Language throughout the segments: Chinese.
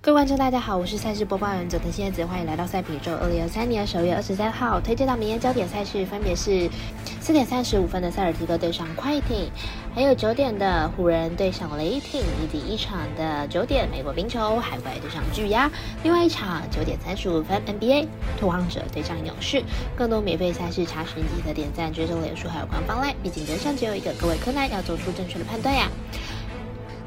各位观众，大家好，我是赛事播报员佐藤蝎子，欢迎来到赛品周二零二三年十月二十三号推荐到明天焦点赛事，分别是四点三十五分的塞尔提克对上快艇，还有九点的湖人对上雷霆，以及一场的九点美国冰球海怪对上巨鸭，另外一场九点三十五分 NBA 拓荒者对上勇士。更多免费赛事查询记得点赞、追踪脸书还有官方 LINE，毕竟人生只有一个，各位柯南要做出正确的判断呀。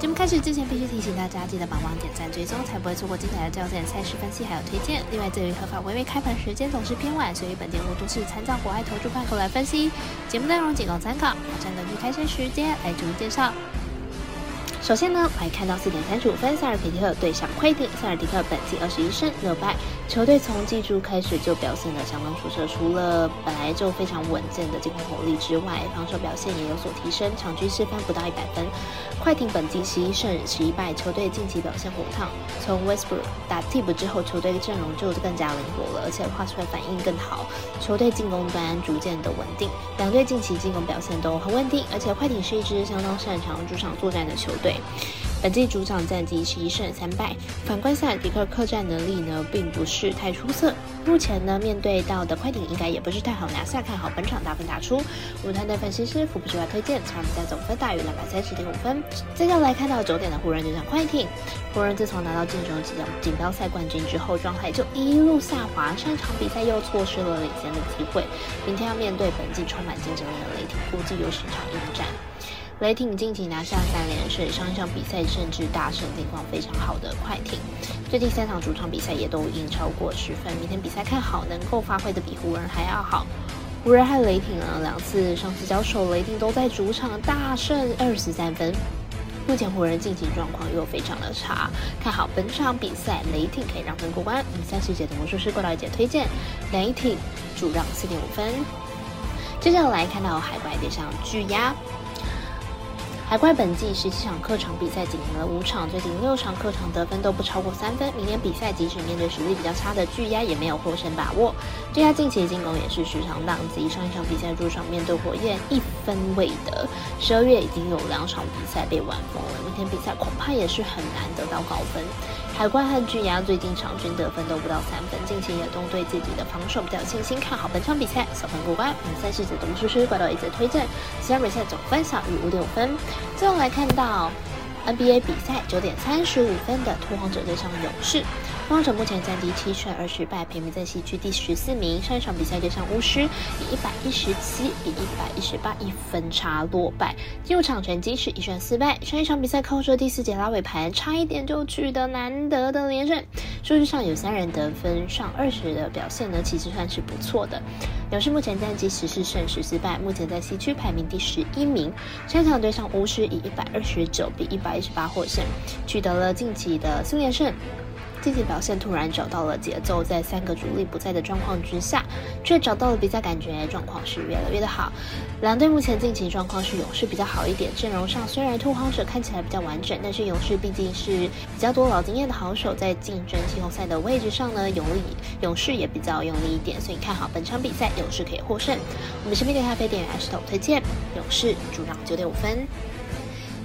节目开始之前，必须提醒大家记得帮忙点赞、追踪，才不会错过精彩的焦点赛事分析还有推荐。另外，这于合法微微开盘时间总是偏晚，所以本节目都是参照国外投注盘口来分析。节目内容仅供参考，马上根据开赛时间来逐一介绍。首先呢，来看到四点三十五分，塞尔提特对上快艇。塞尔提克本季二十一胜六败，球队从季初开始就表现得相当出色，除了本来就非常稳健的进攻火力之外，防守表现也有所提升，场均失分不到一百分。快艇本季十一胜十一败，球队近期表现火烫。从 Westbrook 打替补之后，球队阵容就更加灵活了，而且画出来反应更好。球队进攻端逐渐的稳定，两队近期进攻表现都很稳定，而且快艇是一支相当擅长主场作战的球队。本季主场战绩十一胜三败，反观塞尔迪克客战能力呢，并不是太出色。目前呢，面对到的快艇应该也不是太好拿下，看好本场大分打出。舞台的分析师福布斯外推荐，场比赛总分大于两百三十点五分。接下来看到九点的湖人对战快艇，湖人自从拿到金州锦锦标赛冠军之后，状态就一路下滑，上场比赛又错失了领先的机会。明天要面对本季充满竞争力的雷霆，估计有十场应战。雷霆近期拿下三连胜，上一场比赛甚至大胜情况非常好的快艇，最近三场主场比赛也都赢超过十分。明天比赛看好能够发挥的比湖人还要好。湖人和雷霆呢两次上次交手，雷霆都在主场大胜二十三分。目前湖人近期状况又非常的差，看好本场比赛雷霆可以让分过关。三十节的魔术师过来一节推荐，雷霆主让四点五分。接下来看到海怪对上巨鸭。海怪本季十七场客场比赛仅赢了五场，最近六场客场得分都不超过三分。明年比赛即使面对实力比较差的巨鸭，也没有获胜把握。巨鸭近期进攻也是时常宕机，上一场比赛主场面对火焰一分未得。十二月已经有两场比赛被完封了，明天比赛恐怕也是很难得到高分。海怪和巨牙最近场均得分都不到三分，近期也都对自己的防守比较有信心，看好本场比赛小分过关。比赛是指董事师怪盗一则推荐，其他比赛总分小于五点五分。最后来看到 NBA 比赛九点三十五分的拓荒者对上勇士。拓荒者目前战绩七胜二十败，排名在西区第十四名。上一场比赛对上巫师，以一百一十七比一百一十八一分差落败。进入场成绩是一胜四败。上一场比赛靠着第四节拉尾盘，差一点就取得难得的连胜。数据上有三人得分上二十的表现呢，其实算是不错的。勇士目前战绩十四胜十四败，目前在西区排名第十一名。上场对上巫师以一百二十九比一百一十八获胜，取得了近期的四连胜。近期表现突然找到了节奏，在三个主力不在的状况之下，却找到了比赛，感觉状况是越来越的好。两队目前近期状况是勇士比较好一点，阵容上虽然拓荒者看起来比较完整，但是勇士毕竟是比较多老经验的好手，在竞争季后赛的位置上呢，勇力勇士也比较用力一点，所以看好本场比赛勇士可以获胜。我们身边的咖啡店员石头推荐勇士主让九点五分。